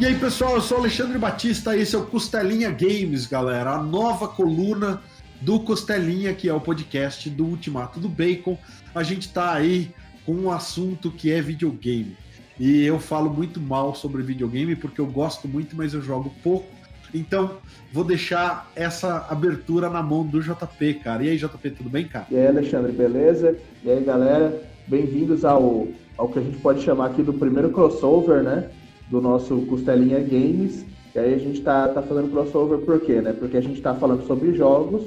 E aí, pessoal, eu sou Alexandre Batista, esse é o Costelinha Games, galera, a nova coluna do Costelinha, que é o podcast do Ultimato do Bacon. A gente tá aí com um assunto que é videogame. E eu falo muito mal sobre videogame porque eu gosto muito, mas eu jogo pouco. Então, vou deixar essa abertura na mão do JP, cara. E aí, JP, tudo bem, cara? E aí, Alexandre, beleza? E aí, galera, bem-vindos ao, ao que a gente pode chamar aqui do primeiro crossover, né? Do nosso Costelinha Games. E aí a gente tá, tá fazendo crossover por quê, né? Porque a gente tá falando sobre jogos,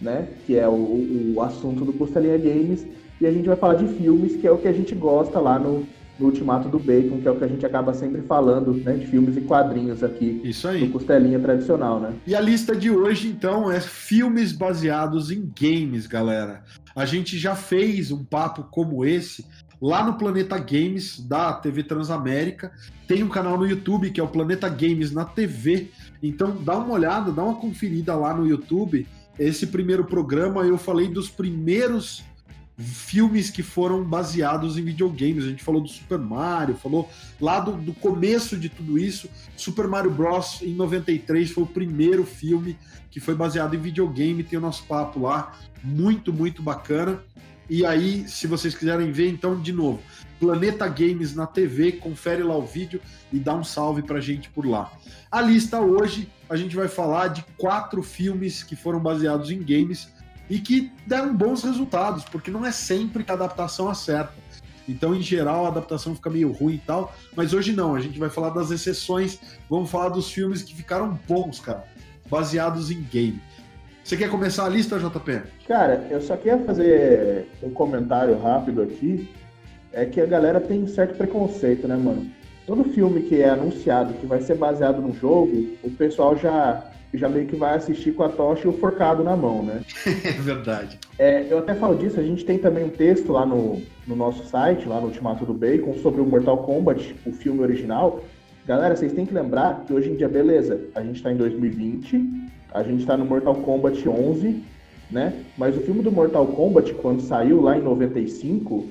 né? Que é o, o assunto do Costelinha Games. E a gente vai falar de filmes, que é o que a gente gosta lá no, no Ultimato do Bacon, que é o que a gente acaba sempre falando, né? De filmes e quadrinhos aqui. Isso aí. Do Costelinha tradicional, né? E a lista de hoje, então, é filmes baseados em games, galera. A gente já fez um papo como esse lá no Planeta Games da TV Transamérica. Tem um canal no YouTube que é o Planeta Games na TV. Então dá uma olhada, dá uma conferida lá no YouTube. Esse primeiro programa eu falei dos primeiros filmes que foram baseados em videogames. A gente falou do Super Mario, falou lá do, do, começo de tudo isso. Super Mario Bros. em 93 foi o primeiro filme que foi baseado em videogame. Tem o nosso papo lá, muito, muito bacana. E aí, se vocês quiserem ver, então, de novo, Planeta Games na TV, confere lá o vídeo e dá um salve pra gente por lá. A lista hoje, a gente vai falar de quatro filmes que foram baseados em games e que deram bons resultados, porque não é sempre que a adaptação acerta. Então, em geral, a adaptação fica meio ruim e tal, mas hoje não, a gente vai falar das exceções, vamos falar dos filmes que ficaram bons, cara, baseados em game. Você quer começar a lista, JP? Cara, eu só queria fazer um comentário rápido aqui. É que a galera tem um certo preconceito, né, mano? Todo filme que é anunciado que vai ser baseado no jogo, o pessoal já, já meio que vai assistir com a tocha e o forcado na mão, né? é verdade. É, eu até falo disso, a gente tem também um texto lá no, no nosso site, lá no Ultimato do Bacon, sobre o Mortal Kombat, o filme original. Galera, vocês têm que lembrar que hoje em dia, beleza, a gente tá em 2020, a gente está no Mortal Kombat 11, né? Mas o filme do Mortal Kombat, quando saiu lá em 95,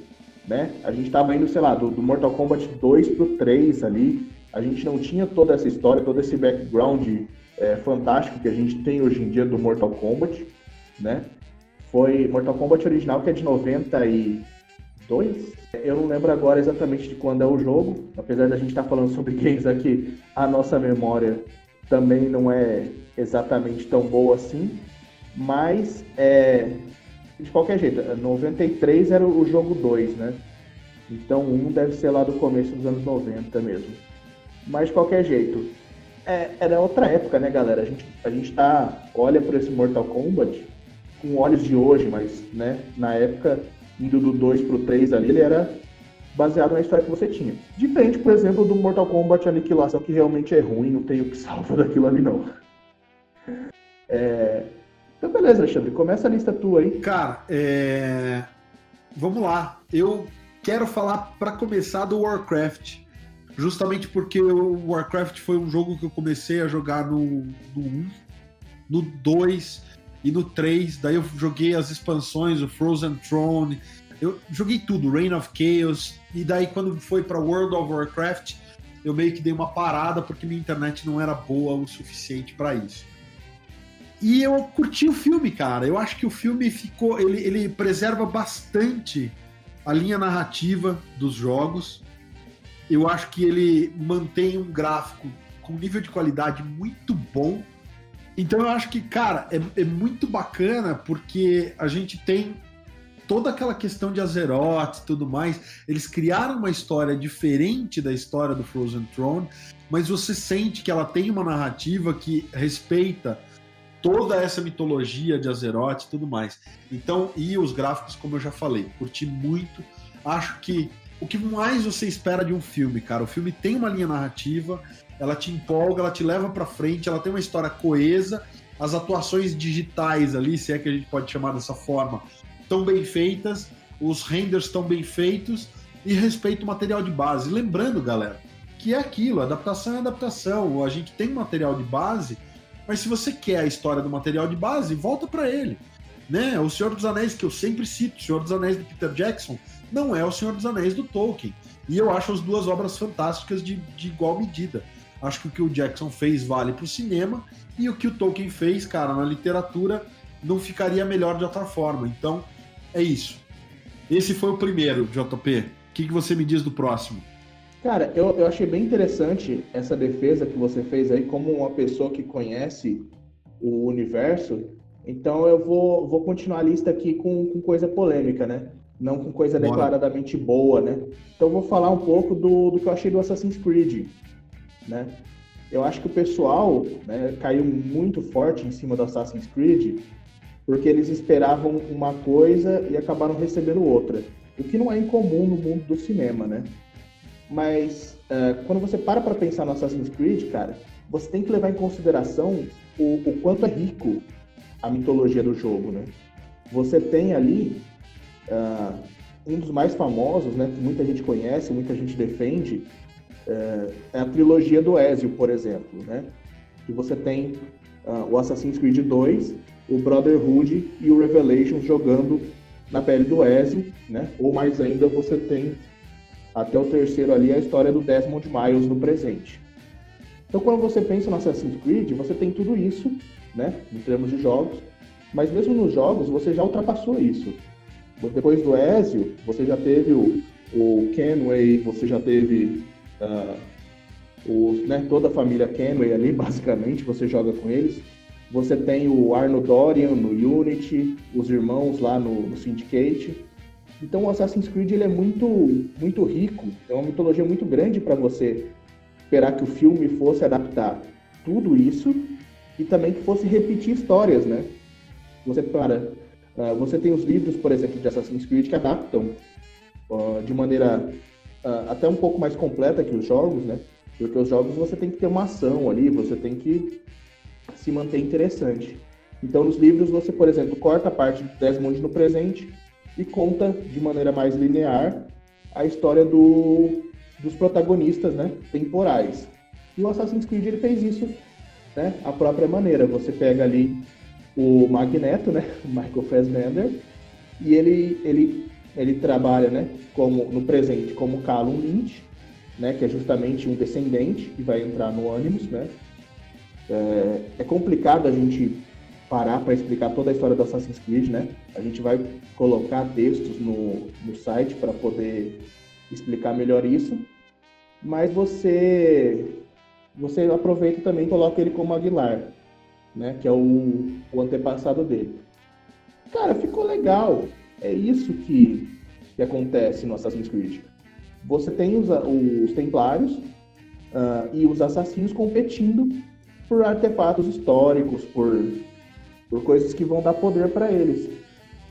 né? A gente estava indo, sei lá, do, do, Mortal Kombat 2 pro 3 ali. A gente não tinha toda essa história, todo esse background é, fantástico que a gente tem hoje em dia do Mortal Kombat, né? Foi Mortal Kombat original, que é de 92. Eu não lembro agora exatamente de quando é o jogo, apesar da gente estar tá falando sobre games aqui, a nossa memória também não é exatamente tão boa assim, mas é, de qualquer jeito, 93 era o jogo 2, né? Então um deve ser lá do começo dos anos 90 mesmo. Mas de qualquer jeito, é, era outra época, né, galera? A gente, a gente tá, olha para esse Mortal Kombat com olhos de hoje, mas né, na época, indo do 2 pro 3 ali, ele era baseado na história que você tinha. Diferente, por exemplo, do Mortal Kombat Aniquilação, que realmente é ruim, não tem o que salva daquilo ali, não. É... Então, beleza, Alexandre, começa a lista tua aí. Cara, é... vamos lá. Eu quero falar, para começar, do Warcraft. Justamente porque o Warcraft foi um jogo que eu comecei a jogar no, no 1, no 2 e no 3. Daí eu joguei as expansões, o Frozen Throne, eu joguei tudo, Reign of Chaos, e daí quando foi para World of Warcraft, eu meio que dei uma parada porque minha internet não era boa o suficiente para isso. E eu curti o filme, cara. Eu acho que o filme ficou. Ele, ele preserva bastante a linha narrativa dos jogos. Eu acho que ele mantém um gráfico com nível de qualidade muito bom. Então eu acho que, cara, é, é muito bacana porque a gente tem toda aquela questão de Azeroth e tudo mais, eles criaram uma história diferente da história do Frozen Throne, mas você sente que ela tem uma narrativa que respeita toda essa mitologia de Azeroth e tudo mais. Então, e os gráficos, como eu já falei, curti muito. Acho que o que mais você espera de um filme, cara, o filme tem uma linha narrativa, ela te empolga, ela te leva para frente, ela tem uma história coesa, as atuações digitais ali, se é que a gente pode chamar dessa forma, estão bem feitas, os renders estão bem feitos e respeita o material de base. Lembrando, galera, que é aquilo, adaptação é adaptação. A gente tem material de base, mas se você quer a história do material de base, volta para ele. Né? O Senhor dos Anéis, que eu sempre cito, o Senhor dos Anéis do Peter Jackson, não é o Senhor dos Anéis do Tolkien. E eu acho as duas obras fantásticas de, de igual medida. Acho que o que o Jackson fez vale para o cinema e o que o Tolkien fez, cara, na literatura não ficaria melhor de outra forma. Então, é isso. Esse foi o primeiro, JP. O que, que você me diz do próximo? Cara, eu, eu achei bem interessante essa defesa que você fez aí, como uma pessoa que conhece o universo. Então eu vou, vou continuar a lista aqui com, com coisa polêmica, né? Não com coisa Bora. declaradamente boa, né? Então eu vou falar um pouco do, do que eu achei do Assassin's Creed, né? Eu acho que o pessoal né, caiu muito forte em cima do Assassin's Creed porque eles esperavam uma coisa e acabaram recebendo outra. O que não é incomum no mundo do cinema, né? Mas uh, quando você para para pensar no Assassin's Creed, cara, você tem que levar em consideração o, o quanto é rico a mitologia do jogo, né? Você tem ali uh, um dos mais famosos, né, que muita gente conhece, muita gente defende, uh, é a trilogia do Ezio, por exemplo, né? Que você tem o Assassin's Creed 2, o Brotherhood e o Revelations jogando na pele do Ezio, né? Ou mais ainda, você tem até o terceiro ali a história do Desmond Miles no presente. Então, quando você pensa no Assassin's Creed, você tem tudo isso, né? Em termos de jogos, mas mesmo nos jogos você já ultrapassou isso. Depois do Ezio, você já teve o, o Kenway, você já teve uh, os, né, toda a família Kenway ali, basicamente, você joga com eles. Você tem o Arno Dorian no Unity, os irmãos lá no, no Syndicate. Então o Assassin's Creed ele é muito, muito rico, é uma mitologia muito grande para você esperar que o filme fosse adaptar tudo isso e também que fosse repetir histórias, né? Você para, uh, você tem os livros, por exemplo, de Assassin's Creed que adaptam uh, de maneira uh, até um pouco mais completa que os jogos, né? Porque os jogos você tem que ter uma ação ali, você tem que se manter interessante. Então, nos livros, você, por exemplo, corta a parte do Desmond no presente e conta de maneira mais linear a história do, dos protagonistas né, temporais. E o Assassin's Creed ele fez isso né, a própria maneira. Você pega ali o Magneto, né, Michael Fassbender, e ele, ele, ele trabalha né, como, no presente como Callum Lynch, né, que é justamente um descendente que vai entrar no Animus, né? É, é complicado a gente parar para explicar toda a história do Assassin's Creed, né? A gente vai colocar textos no, no site para poder explicar melhor isso, mas você você aproveita também e coloca ele como Aguilar, né? Que é o, o antepassado dele. Cara, ficou legal. É isso que, que acontece no Assassin's Creed. Você tem os, os Templários uh, e os assassinos competindo por artefatos históricos, por, por coisas que vão dar poder para eles.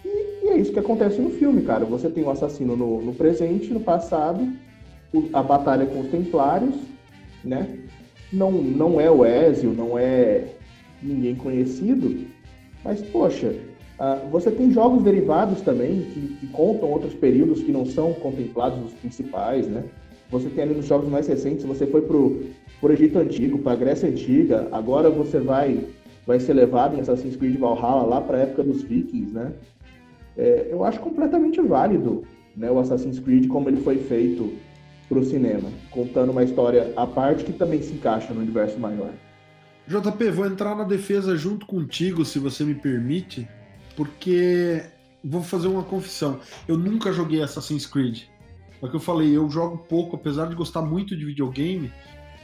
E, e, é isso que acontece no filme, cara. Você tem o assassino no, no presente, no passado, o, a batalha com os Templários, né? Não, não é o Ezio, não é ninguém conhecido, mas poxa, Uh, você tem jogos derivados também que, que, contam outros períodos que não são contemplados nos principais, né? Você tem ali nos jogos mais recentes, você foi pro, pro Egito Antigo, pra Grécia Antiga, agora você vai vai ser levado em Assassin's Creed Valhalla lá para a época dos Vikings, né? É, eu acho completamente válido né, o Assassin's Creed como ele foi feito para o cinema, contando uma história à parte que também se encaixa no universo maior. JP, vou entrar na defesa junto contigo, se você me permite, porque vou fazer uma confissão. Eu nunca joguei Assassin's Creed. É o que eu falei, eu jogo pouco, apesar de gostar muito de videogame.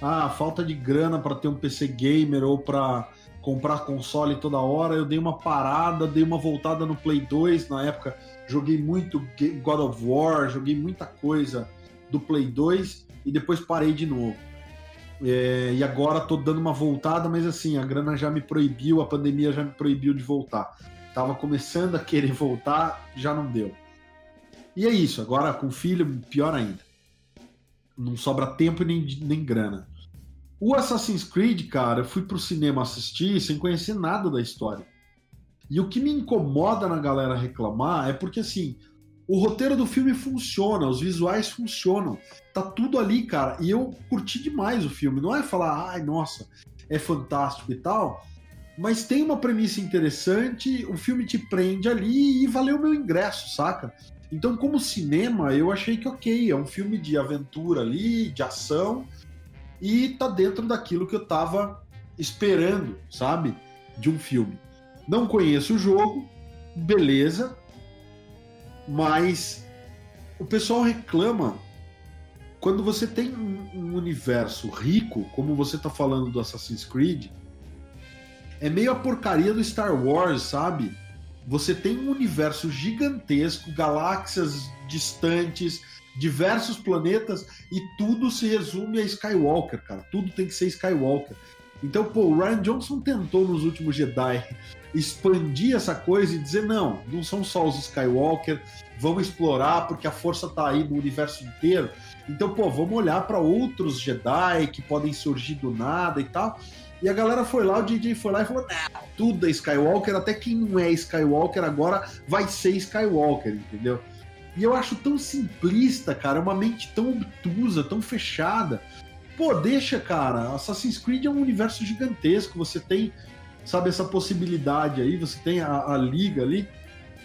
Ah, falta de grana para ter um PC gamer ou para comprar console toda hora. Eu dei uma parada, dei uma voltada no Play 2 na época. Joguei muito God of War, joguei muita coisa do Play 2 e depois parei de novo. É, e agora tô dando uma voltada, mas assim, a grana já me proibiu, a pandemia já me proibiu de voltar. Tava começando a querer voltar, já não deu. E é isso, agora com filho, pior ainda. Não sobra tempo nem, nem grana. O Assassin's Creed, cara, eu fui pro cinema assistir sem conhecer nada da história. E o que me incomoda na galera reclamar é porque, assim, o roteiro do filme funciona, os visuais funcionam, tá tudo ali, cara. E eu curti demais o filme. Não é falar, ai, nossa, é fantástico e tal, mas tem uma premissa interessante, o filme te prende ali e valeu meu ingresso, saca? Então, como cinema, eu achei que ok, é um filme de aventura ali, de ação, e tá dentro daquilo que eu tava esperando, sabe? De um filme. Não conheço o jogo, beleza, mas o pessoal reclama quando você tem um universo rico, como você tá falando do Assassin's Creed, é meio a porcaria do Star Wars, sabe? Você tem um universo gigantesco, galáxias distantes, diversos planetas e tudo se resume a Skywalker, cara. Tudo tem que ser Skywalker. Então, pô, o Ryan Johnson tentou nos últimos Jedi expandir essa coisa e dizer: não, não são só os Skywalker, vamos explorar porque a força tá aí no universo inteiro. Então, pô, vamos olhar para outros Jedi que podem surgir do nada e tal. E a galera foi lá, o DJ foi lá e falou: tudo é Skywalker, até quem não é Skywalker agora vai ser Skywalker, entendeu? E eu acho tão simplista, cara, uma mente tão obtusa, tão fechada. Pô, deixa, cara. Assassin's Creed é um universo gigantesco. Você tem, sabe, essa possibilidade aí, você tem a, a liga ali.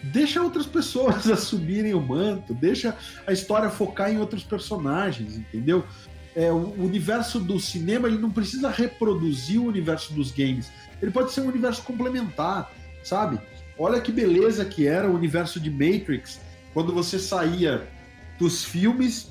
Deixa outras pessoas assumirem o manto, deixa a história focar em outros personagens, entendeu? É, o universo do cinema ele não precisa reproduzir o universo dos games. Ele pode ser um universo complementar, sabe? Olha que beleza que era o universo de Matrix, quando você saía dos filmes,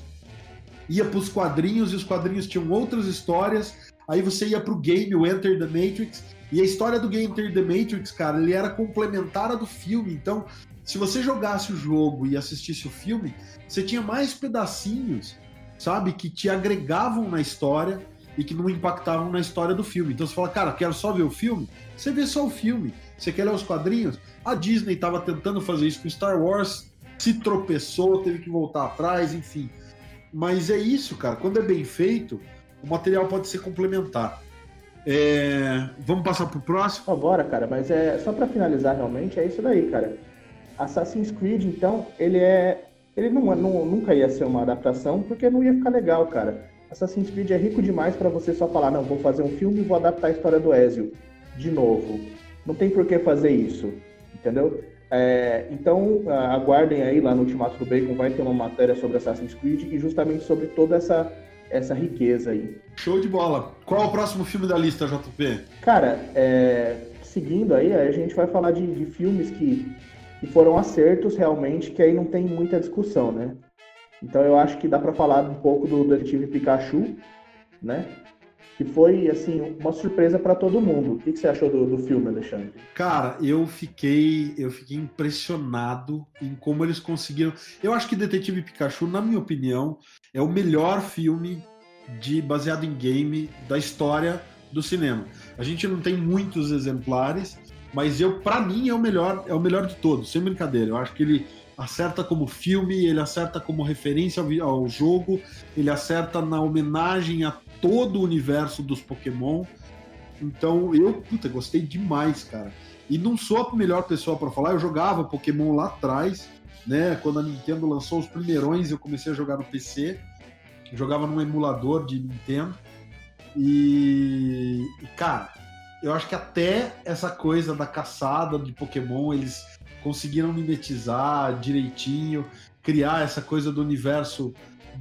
ia para os quadrinhos e os quadrinhos tinham outras histórias. Aí você ia para o game, o Enter the Matrix, e a história do game Enter the Matrix, cara, ele era complementar a do filme. Então, se você jogasse o jogo e assistisse o filme, você tinha mais pedacinhos sabe? Que te agregavam na história e que não impactavam na história do filme. Então você fala, cara, quero só ver o filme? Você vê só o filme. Você quer ler os quadrinhos? A Disney estava tentando fazer isso com Star Wars, se tropeçou, teve que voltar atrás, enfim. Mas é isso, cara. Quando é bem feito, o material pode ser complementar. É... Vamos passar pro próximo? Agora, cara, mas é só para finalizar realmente, é isso daí, cara. Assassin's Creed, então, ele é ele não, não, nunca ia ser uma adaptação porque não ia ficar legal, cara. Assassin's Creed é rico demais para você só falar, não, vou fazer um filme e vou adaptar a história do Ezio de novo. Não tem por que fazer isso, entendeu? É, então, aguardem aí lá no Ultimato do Bacon, vai ter uma matéria sobre Assassin's Creed e justamente sobre toda essa, essa riqueza aí. Show de bola. Qual é o próximo filme da lista, JP? Cara, é, seguindo aí, a gente vai falar de, de filmes que e foram acertos realmente que aí não tem muita discussão, né? Então eu acho que dá para falar um pouco do Detetive Pikachu, né? Que foi assim uma surpresa para todo mundo. O que, que você achou do, do, filme, Alexandre? Cara, eu fiquei eu fiquei impressionado em como eles conseguiram. Eu acho que Detetive Pikachu, na minha opinião, é o melhor filme de baseado em game da história do cinema. A gente não tem muitos exemplares, mas eu, para mim, é o melhor, é o melhor de todos, sem brincadeira. Eu acho que ele acerta como filme, ele acerta como referência ao, ao jogo, ele acerta na homenagem a todo o universo dos Pokémon. Então, eu, puta, gostei demais, cara. E não sou a melhor pessoa para falar, eu jogava Pokémon lá atrás, né? Quando a Nintendo lançou os primeirões, eu comecei a jogar no PC. Jogava num emulador de Nintendo. E, e cara, eu acho que até essa coisa da caçada de Pokémon eles conseguiram mimetizar direitinho, criar essa coisa do universo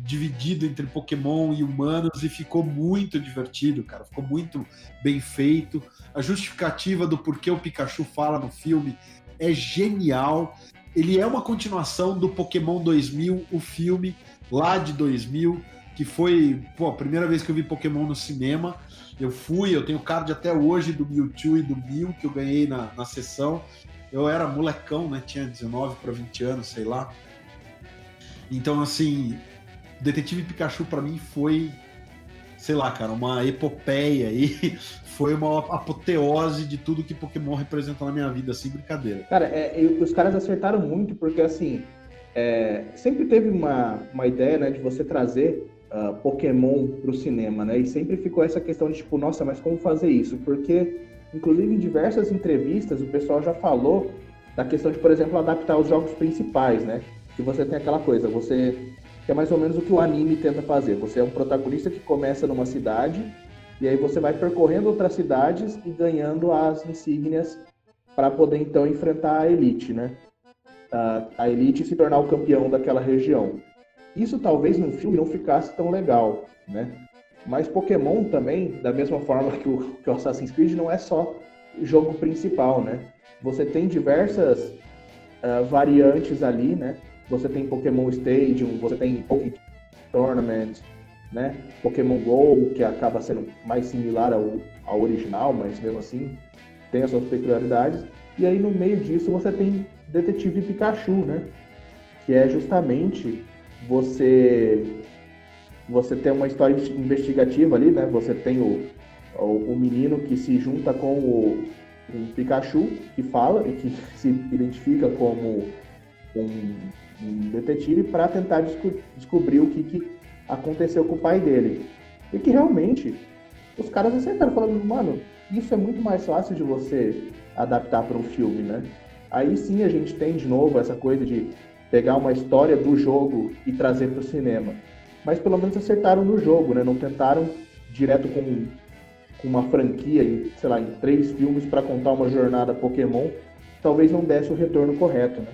dividido entre Pokémon e humanos e ficou muito divertido, cara. Ficou muito bem feito. A justificativa do porquê o Pikachu fala no filme é genial. Ele é uma continuação do Pokémon 2000, o filme lá de 2000, que foi pô, a primeira vez que eu vi Pokémon no cinema. Eu fui, eu tenho card até hoje do Mewtwo e do Mew que eu ganhei na, na sessão. Eu era molecão, né? Tinha 19 para 20 anos, sei lá. Então, assim, Detetive Pikachu para mim foi, sei lá, cara, uma epopeia aí. Foi uma apoteose de tudo que Pokémon representa na minha vida, sem brincadeira. Cara, é, os caras acertaram muito, porque assim, é, sempre teve uma, uma ideia né, de você trazer uh, Pokémon para o cinema, né? E sempre ficou essa questão de tipo, nossa, mas como fazer isso? Porque, inclusive, em diversas entrevistas, o pessoal já falou da questão de, por exemplo, adaptar os jogos principais, né? Que você tem aquela coisa, você que é mais ou menos o que o anime tenta fazer. Você é um protagonista que começa numa cidade e aí você vai percorrendo outras cidades e ganhando as insígnias para poder então enfrentar a elite, né? A elite se tornar o campeão daquela região. Isso talvez no filme não ficasse tão legal, né? Mas Pokémon também, da mesma forma que o, que o Assassin's Creed, não é só jogo principal, né? Você tem diversas uh, variantes ali, né? Você tem Pokémon Stadium, você tem Pokémon Tournament, né? Pokémon GO, que acaba sendo mais similar ao, ao original, mas mesmo assim tem as suas peculiaridades. E aí no meio disso você tem Detetive Pikachu, né? Que é justamente você você tem uma história investigativa ali, né? Você tem o, o, o menino que se junta com o um Pikachu que fala e que se identifica como um, um detetive para tentar desco descobrir o que, que aconteceu com o pai dele. E que realmente os caras acertaram, falando, mano, isso é muito mais fácil de você adaptar para um filme, né? Aí sim a gente tem de novo essa coisa de pegar uma história do jogo e trazer para o cinema. Mas pelo menos acertaram no jogo, né? Não tentaram direto com, com uma franquia, em, sei lá, em três filmes para contar uma jornada Pokémon. Talvez não desse o retorno correto, né?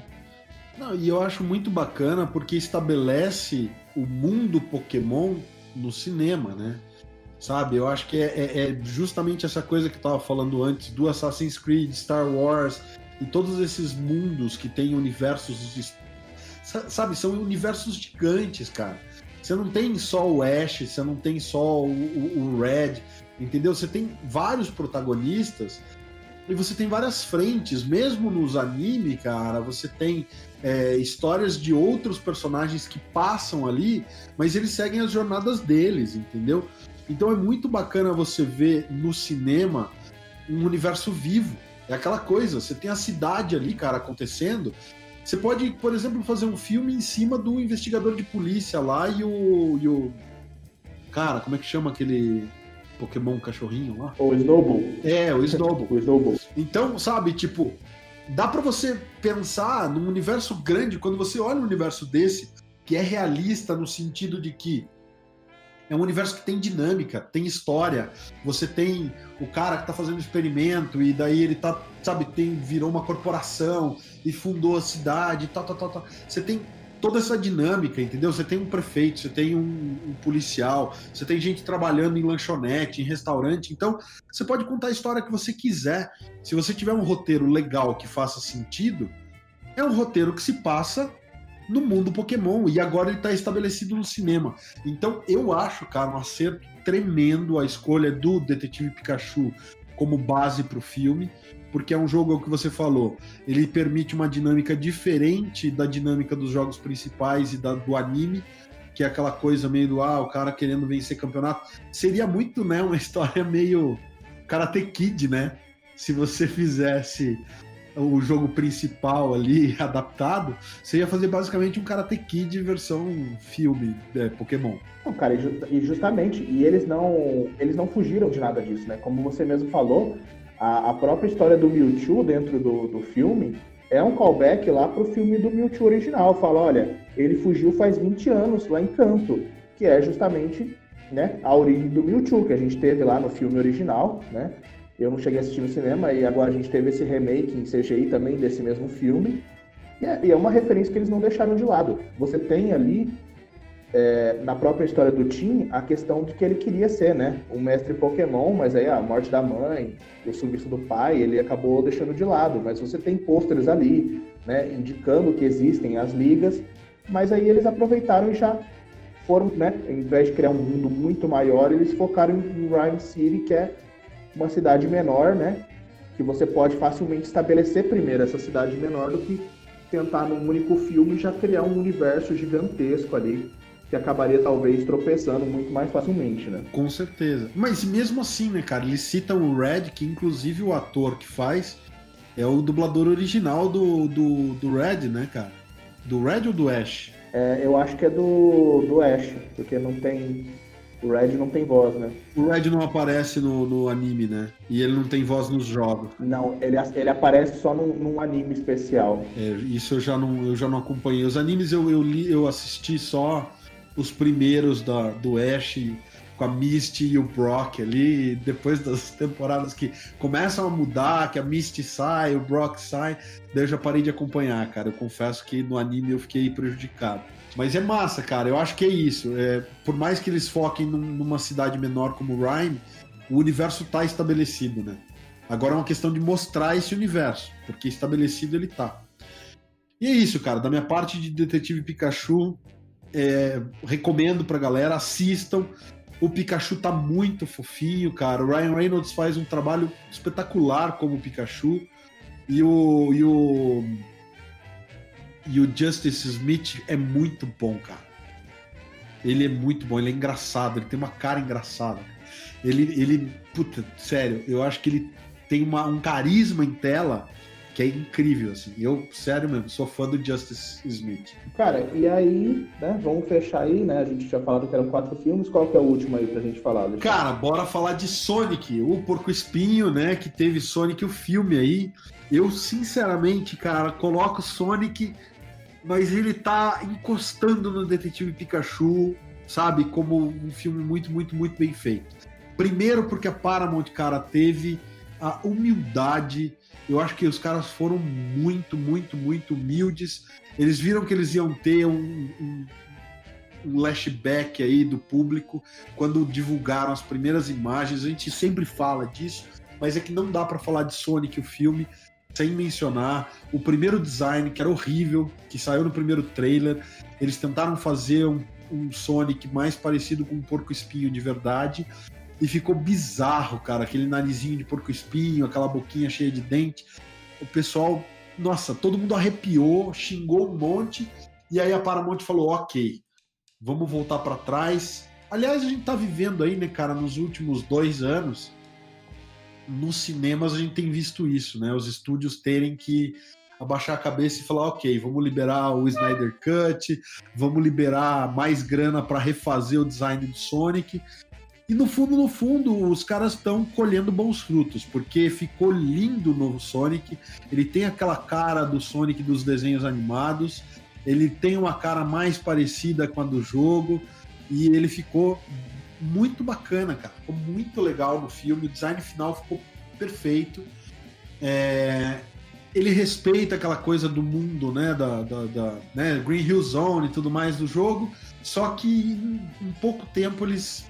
Não, e eu acho muito bacana porque estabelece o mundo Pokémon no cinema, né? Sabe? Eu acho que é, é, é justamente essa coisa que eu tava falando antes do Assassin's Creed, Star Wars e todos esses mundos que têm universos. Sabe? São universos gigantes, cara. Você não tem só o Ash, você não tem só o, o, o Red, entendeu? Você tem vários protagonistas e você tem várias frentes, mesmo nos anime, cara, você tem é, histórias de outros personagens que passam ali, mas eles seguem as jornadas deles, entendeu? Então é muito bacana você ver no cinema um universo vivo. É aquela coisa, você tem a cidade ali, cara, acontecendo. Você pode, por exemplo, fazer um filme em cima do investigador de polícia lá e o. E o... Cara, como é que chama aquele Pokémon cachorrinho lá? O Snowball. É, o Snowball. o Snowball. Então, sabe, tipo, dá para você pensar num universo grande, quando você olha um universo desse, que é realista no sentido de que é um universo que tem dinâmica, tem história. Você tem o cara que tá fazendo experimento e daí ele tá, sabe, tem virou uma corporação e fundou a cidade, tal, tal, tal, tal. Você tem toda essa dinâmica, entendeu? Você tem um prefeito, você tem um, um, policial, você tem gente trabalhando em lanchonete, em restaurante. Então, você pode contar a história que você quiser. Se você tiver um roteiro legal que faça sentido, é um roteiro que se passa no mundo Pokémon e agora ele está estabelecido no cinema. Então, eu acho, cara, um acerto tremendo a escolha do Detetive Pikachu como base para o filme porque é um jogo é o que você falou, ele permite uma dinâmica diferente da dinâmica dos jogos principais e da, do anime, que é aquela coisa meio do ah, o cara querendo vencer campeonato. Seria muito, né, uma história meio Karate Kid, né? Se você fizesse o jogo principal ali adaptado, você ia fazer basicamente um Karate Kid versão filme é, Pokémon. Não, cara, e justamente, e eles não, eles não fugiram de nada disso, né? Como você mesmo falou, a, a própria história do Mewtwo dentro do, do filme é um callback lá pro filme do Mewtwo original. Fala, olha, ele fugiu faz 20 anos lá em Canto, que é justamente né, a origem do Mewtwo, que a gente teve lá no filme original, né? Eu não cheguei a assistir no cinema e agora a gente teve esse remake em CGI também desse mesmo filme. E é, e é uma referência que eles não deixaram de lado. Você tem ali é, na própria história do Tim a questão de que ele queria ser, né, um mestre Pokémon, mas aí a morte da mãe, o sumiço do pai, ele acabou deixando de lado. Mas você tem pôsteres ali, né, indicando que existem as ligas, mas aí eles aproveitaram e já foram, né, em vez de criar um mundo muito maior, eles focaram em Rhyme City, que é uma cidade menor, né, que você pode facilmente estabelecer primeiro essa cidade menor do que tentar num único filme já criar um universo gigantesco ali que acabaria talvez tropeçando muito mais facilmente, né? Com certeza. Mas mesmo assim, né, cara, eles citam o Red, que inclusive o ator que faz é o dublador original do, do, do Red, né, cara? Do Red ou do Ash? É, eu acho que é do, do Ash, porque não tem. O Red não tem voz, né? O Red não aparece no, no anime, né? E ele não tem voz nos jogos. Não, ele, ele aparece só num, num anime especial. É, isso eu já não, eu já não acompanhei. Os animes eu, eu, li, eu assisti só os primeiros da, do Ash com a Misty e o Brock ali, depois das temporadas que começam a mudar, que a Misty sai, o Brock sai, daí eu já parei de acompanhar, cara. Eu confesso que no anime eu fiquei prejudicado. Mas é massa, cara. Eu acho que é isso. É, por mais que eles foquem num, numa cidade menor como Rhyme, o universo tá estabelecido, né? Agora é uma questão de mostrar esse universo, porque estabelecido ele tá. E é isso, cara. Da minha parte de Detetive Pikachu, é, recomendo pra galera, assistam. O Pikachu tá muito fofinho, cara. O Ryan Reynolds faz um trabalho espetacular como Pikachu. E o, e o, e o Justice Smith é muito bom, cara. Ele é muito bom, ele é engraçado, ele tem uma cara engraçada. Ele, ele puta, sério, eu acho que ele tem uma, um carisma em tela que é incrível, assim. Eu, sério mesmo, sou fã do Justice Smith. Cara, e aí, né, vamos fechar aí, né? A gente tinha falado que eram quatro filmes, qual que é o último aí pra gente falar? Alexandre? Cara, bora falar de Sonic, o Porco Espinho, né, que teve Sonic o filme aí. Eu, sinceramente, cara, coloco Sonic, mas ele tá encostando no Detetive Pikachu, sabe, como um filme muito, muito, muito bem feito. Primeiro porque a Paramount, cara, teve a humildade eu acho que os caras foram muito, muito, muito humildes. Eles viram que eles iam ter um, um, um lashback aí do público quando divulgaram as primeiras imagens. A gente sempre fala disso, mas é que não dá para falar de Sonic, o filme, sem mencionar o primeiro design, que era horrível, que saiu no primeiro trailer. Eles tentaram fazer um, um Sonic mais parecido com um porco-espinho de verdade e ficou bizarro, cara, aquele narizinho de porco-espinho, aquela boquinha cheia de dente. O pessoal, nossa, todo mundo arrepiou, xingou um monte, e aí a Paramount falou: ok, vamos voltar para trás. Aliás, a gente tá vivendo aí, né, cara, nos últimos dois anos, nos cinemas a gente tem visto isso, né? Os estúdios terem que abaixar a cabeça e falar, ok, vamos liberar o Snyder Cut, vamos liberar mais grana para refazer o design do Sonic. E no fundo, no fundo, os caras estão colhendo bons frutos, porque ficou lindo o novo Sonic. Ele tem aquela cara do Sonic dos desenhos animados, ele tem uma cara mais parecida com a do jogo, e ele ficou muito bacana, cara. Ficou muito legal no filme, o design final ficou perfeito. É... Ele respeita aquela coisa do mundo, né, da, da, da né, Green Hill Zone e tudo mais do jogo, só que em, em pouco tempo eles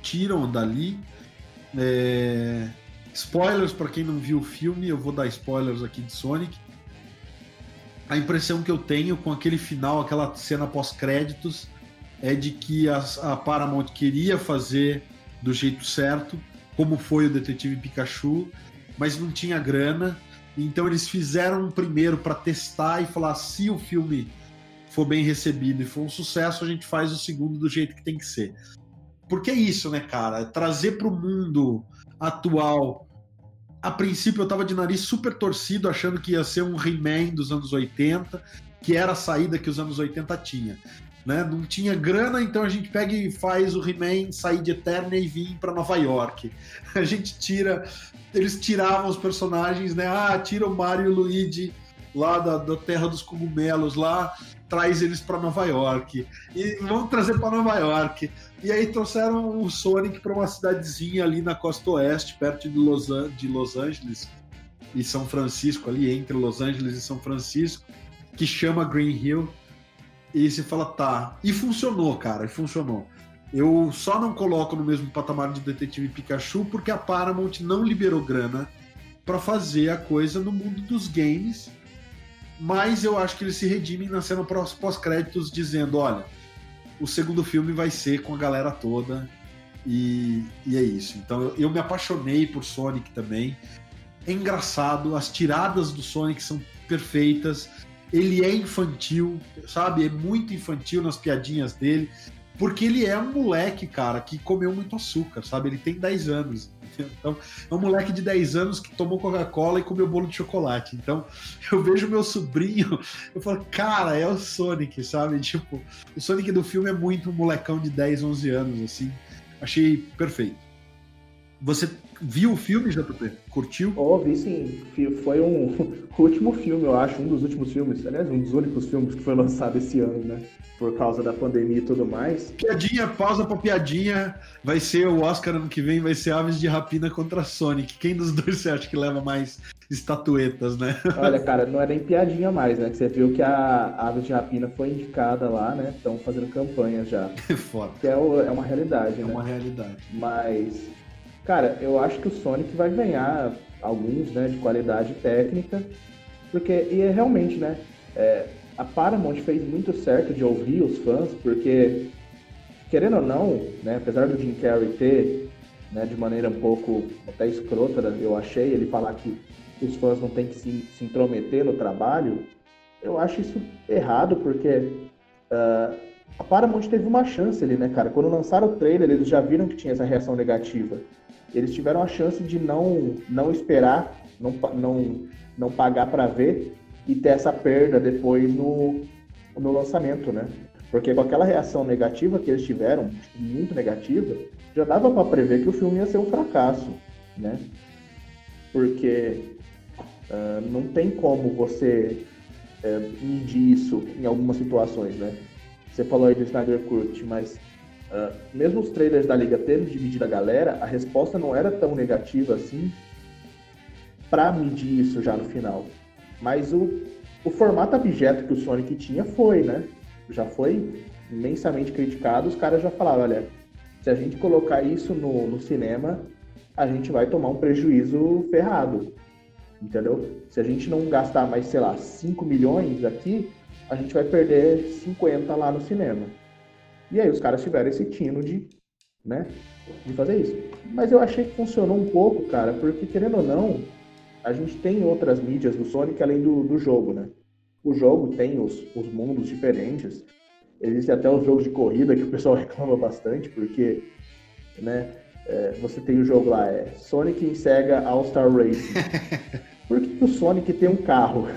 tiram dali. É... Spoilers para quem não viu o filme, eu vou dar spoilers aqui de Sonic. A impressão que eu tenho com aquele final, aquela cena pós-créditos, é de que a, a Paramount queria fazer do jeito certo, como foi o Detetive Pikachu, mas não tinha grana. Então eles fizeram um primeiro para testar e falar se o filme for bem recebido e for um sucesso, a gente faz o segundo do jeito que tem que ser. Porque é isso, né, cara? Trazer para o mundo atual. A princípio eu tava de nariz super torcido, achando que ia ser um He-Man dos anos 80, que era a saída que os anos 80 tinha. Né? Não tinha grana, então a gente pega e faz o He-Man sair de Eterna e vir para Nova York. A gente tira. Eles tiravam os personagens, né? Ah, tira o Mario e o Luigi lá da, da Terra dos Cogumelos lá, traz eles para Nova York. E vamos trazer para Nova York. E aí trouxeram o Sonic para uma cidadezinha ali na costa oeste, perto de Los, An de Los Angeles e São Francisco, ali entre Los Angeles e São Francisco, que chama Green Hill. E você fala, tá. E funcionou, cara, e funcionou. Eu só não coloco no mesmo patamar de Detetive Pikachu porque a Paramount não liberou grana para fazer a coisa no mundo dos games. Mas eu acho que eles se redimem na cena pós-créditos dizendo, olha, o segundo filme vai ser com a galera toda. E, e é isso. Então eu, me apaixonei por Sonic também. É engraçado, as tiradas do Sonic são perfeitas. Ele é infantil, sabe? É muito infantil nas piadinhas dele. Porque ele é um moleque, cara, que comeu muito açúcar, sabe? Ele tem 10 anos. Então, é um moleque de 10 anos que tomou Coca-Cola e comeu bolo de chocolate. Então, eu vejo meu sobrinho, eu falo, cara, é o Sonic, sabe? Tipo, o Sonic do filme é muito um molecão de 10, 11 anos, assim. Achei perfeito. Você viu o filme, JP? Curtiu? Oh, vi sim. Foi um o último filme, eu acho, um dos últimos filmes, aliás, um dos únicos filmes que foi lançado esse ano, né? Por causa da pandemia e tudo mais. Piadinha, pausa pra piadinha. Vai ser o Oscar ano que vem, vai ser Aves de Rapina contra Sonic. Quem dos dois você acha que leva mais estatuetas, né? Olha, cara, não é nem piadinha mais, né? Que você viu que a Aves de Rapina foi indicada lá, né? Estão fazendo campanha já. É foda. Que é, o, é uma realidade, é né? uma realidade. Mas, cara, eu acho que o Sonic vai ganhar alguns, né, de qualidade técnica, porque, e é realmente, né? É, a Paramount fez muito certo de ouvir os fãs, porque, querendo ou não, né, apesar do Jim Carrey ter, né, de maneira um pouco até escrota, eu achei, ele falar que os fãs não têm que se, se intrometer no trabalho, eu acho isso errado, porque uh, a Paramount teve uma chance ali, né, cara? Quando lançaram o trailer, eles já viram que tinha essa reação negativa. Eles tiveram a chance de não, não esperar, não, não, não pagar para ver e ter essa perda depois no, no lançamento, né? Porque com aquela reação negativa que eles tiveram, muito negativa, já dava para prever que o filme ia ser um fracasso, né? Porque uh, não tem como você uh, medir isso em algumas situações, né? Você falou aí do Snyder Cut, mas uh, mesmo os trailers da Liga tendo dividido a galera, a resposta não era tão negativa assim para medir isso já no final. Mas o, o formato objeto que o Sonic tinha foi, né? Já foi imensamente criticado. Os caras já falaram: olha, se a gente colocar isso no, no cinema, a gente vai tomar um prejuízo ferrado. Entendeu? Se a gente não gastar mais, sei lá, 5 milhões aqui, a gente vai perder 50 lá no cinema. E aí os caras tiveram esse tino de, né, de fazer isso. Mas eu achei que funcionou um pouco, cara, porque querendo ou não, a gente tem outras mídias do Sonic além do, do jogo, né? O jogo tem os, os mundos diferentes. Existe até os jogos de corrida que o pessoal reclama bastante, porque, né, é, você tem o jogo lá, é Sonic em Sega All-Star Racing. Por que, que, o Sonic tem um carro?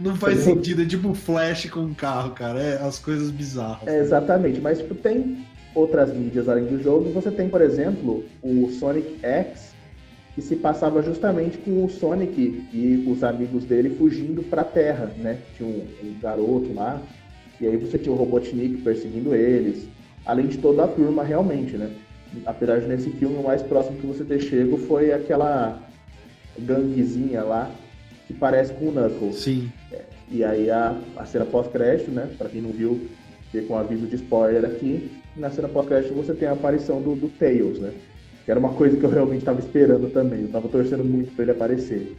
Não faz sentido, é tipo Flash com um carro, cara. É as coisas bizarras. É, exatamente, mas tipo, tem outras mídias além do jogo. Você tem, por exemplo, o Sonic X, que se passava justamente com o Sonic e os amigos dele fugindo para a Terra, né? Tinha um, um, garoto lá, e aí você tinha o Robotnik perseguindo eles, além de toda a turma realmente, né? Apesar de nesse filme o mais próximo que você ter chego foi aquela ganguezinha lá que parece com o Knuckles. Sim. É, e aí a, a cena pós-crédito, né? Para quem não viu, fica com um aviso de spoiler aqui. Na cena pós-crédito você tem a aparição do, do Tails, né? Que era uma coisa que eu realmente estava esperando também. Eu estava torcendo muito para ele aparecer.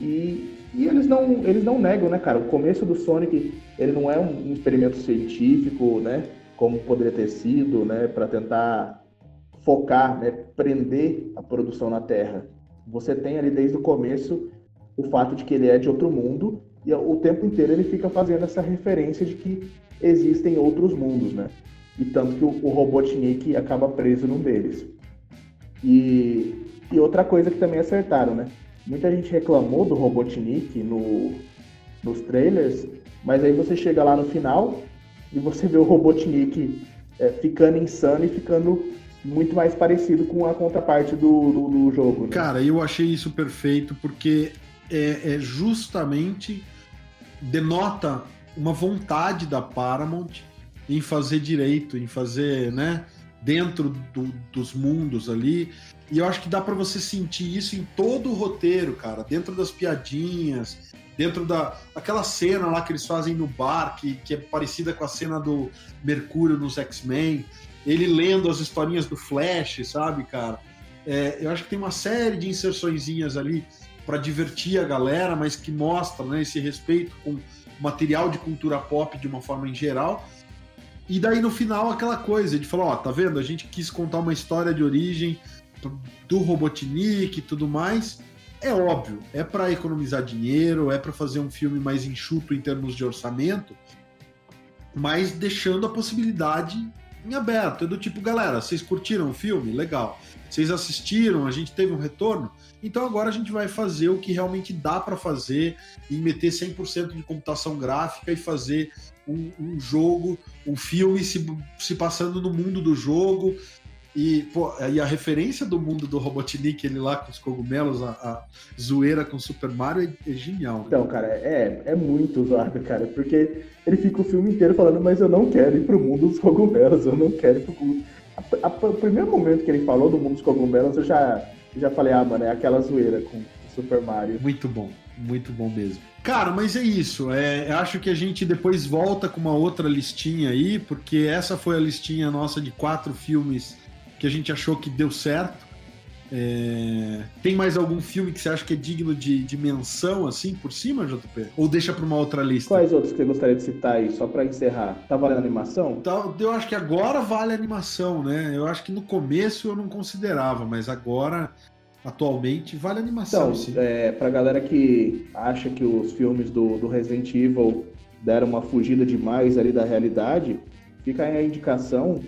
E, e, eles, não, eles não negam, né, cara? O começo do Sonic, ele não é um, um experimento científico, né? Como poderia ter sido, né? Para tentar focar, né? Prender a produção na Terra. Você tem ali desde o começo o fato de que ele é de outro mundo e o tempo inteiro ele fica fazendo essa referência de que existem outros mundos, né? E tanto que o, o Robotnik acaba preso num deles. E, e outra coisa que também acertaram, né? Muita gente reclamou do Robotnik no, nos trailers, mas aí você chega lá no final e você vê o Robotnik é, ficando insano e ficando muito mais parecido com a contraparte do, do, do jogo. Né? Cara, eu achei isso perfeito porque é, é justamente denota uma vontade da Paramount em fazer direito, em fazer, né, dentro do, dos mundos ali. E eu acho que dá para você sentir isso em todo o roteiro, cara, dentro das piadinhas, dentro da aquela cena lá que eles fazem no bar, que, que é parecida com a cena do Mercúrio nos X-Men, ele lendo as historinhas do Flash, sabe, cara? É, eu acho que tem uma série de inserçõezinhas ali para divertir a galera, mas que mostram né, esse respeito com material de cultura pop de uma forma em geral e daí no final aquela coisa de falar, ó, tá vendo? A gente quis contar uma história de origem do Robotnik e tudo mais. É óbvio, é para economizar dinheiro, é para fazer um filme mais enxuto em termos de orçamento, mas deixando a possibilidade em aberto. É do tipo, galera, vocês curtiram o filme? Legal. Vocês assistiram? A gente teve um retorno? Então agora a gente vai fazer o que realmente dá para fazer e meter 100% de computação gráfica e fazer um, um, jogo, um filme se, se passando no mundo do jogo. E, pô, e a referência do mundo do Robotnik, ele lá com os cogumelos, a, a zoeira com Super Mario é, é genial. Né? Então, cara, é, é muito zoado, cara, porque ele fica o filme inteiro falando, mas eu não quero ir pro mundo dos cogumelos, eu não quero ir pro mundo. A, a, o primeiro momento que ele falou do mundo dos cogumelos, eu já, já falei, ah, mano, é aquela zoeira com Super Mario. Muito bom, muito bom mesmo. Cara, mas é isso. É, acho que a gente depois volta com uma outra listinha aí, porque essa foi a listinha nossa de quatro filmes que a gente achou que deu certo. É... Tem mais algum filme que você acha que é digno de, de menção, assim, por cima, JP? Ou deixa para uma outra lista? Quais outros que você gostaria de citar aí, só para encerrar? Tá valendo animação? Tá, eu acho que agora vale animação, né? Eu acho que no começo eu não considerava, mas agora, atualmente, vale animação, então, sim. É, pra galera que acha que os filmes do, do Resident Evil deram uma fugida demais ali da realidade, fica aí a indicação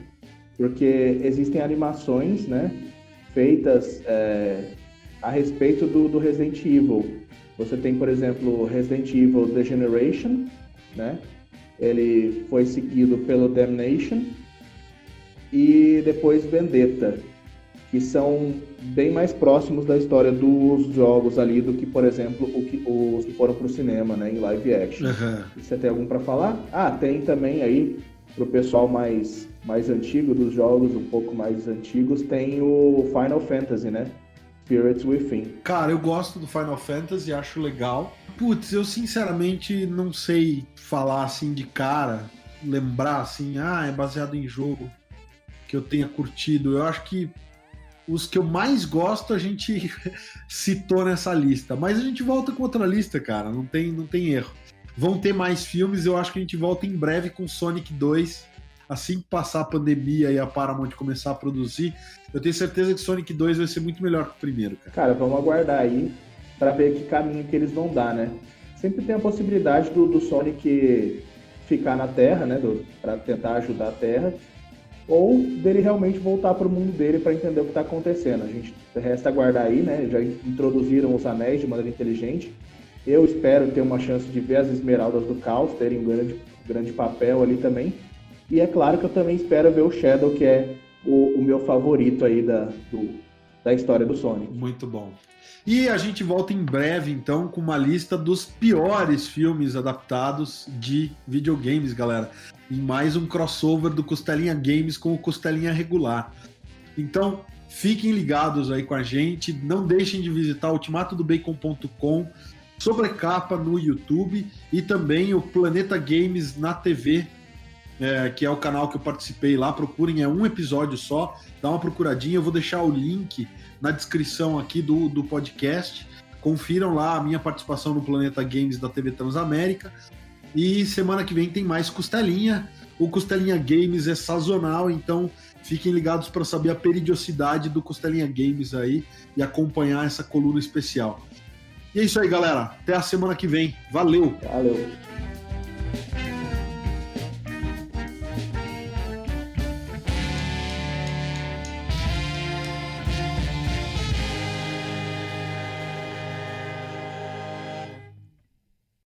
porque existem animações, né, feitas é, a respeito do, do, Resident Evil. Você tem, por exemplo, Resident Evil The Generation, né? Ele foi seguido pelo Damnation e depois Vendetta, que são bem mais próximos da história dos jogos ali do que, por exemplo, o que, os que foram para o cinema, né, em live action. Uhum. Você tem algum para falar? Ah, tem também aí para o pessoal mais mais antigo dos jogos, um pouco mais antigos, tem o Final Fantasy, né? Spirits Within. Cara, eu gosto do Final Fantasy, acho legal. Putz, eu sinceramente não sei falar assim de cara, lembrar assim, ah, é baseado em jogo que eu tenha curtido. Eu acho que os que eu mais gosto a gente citou nessa lista, mas a gente volta com outra lista, cara, não tem, não tem erro. Vão ter mais filmes, eu acho que a gente volta em breve com Sonic 2 assim que passar a pandemia e a Paramount começar a produzir, eu tenho certeza que Sonic 2 vai ser muito melhor que o primeiro, cara. Cara, vamos aguardar aí para ver que caminho que eles vão dar, né? Sempre tem a possibilidade do, do Sonic ficar na Terra, né? Para tentar ajudar a Terra, ou dele realmente voltar para o mundo dele para entender o que está acontecendo. A gente resta aguardar aí, né? Já introduziram os anéis de maneira inteligente. Eu espero ter uma chance de ver as esmeraldas do caos terem um grande, grande papel ali também. E é claro que eu também espero ver o Shadow, que é o, o meu favorito aí da, do, da história do Sonic. Muito bom. E a gente volta em breve, então, com uma lista dos piores filmes adaptados de videogames, galera. E mais um crossover do Costelinha Games com o Costelinha Regular. Então, fiquem ligados aí com a gente. Não deixem de visitar ultimatodobacon.com, sobrecapa no YouTube e também o Planeta Games na TV é, que é o canal que eu participei lá. Procurem, é um episódio só. Dá uma procuradinha. Eu vou deixar o link na descrição aqui do, do podcast. Confiram lá a minha participação no Planeta Games da TV Transamérica. E semana que vem tem mais Costelinha. O Costelinha Games é sazonal, então fiquem ligados para saber a periodicidade do Costelinha Games aí e acompanhar essa coluna especial. E é isso aí, galera. Até a semana que vem. Valeu! Valeu!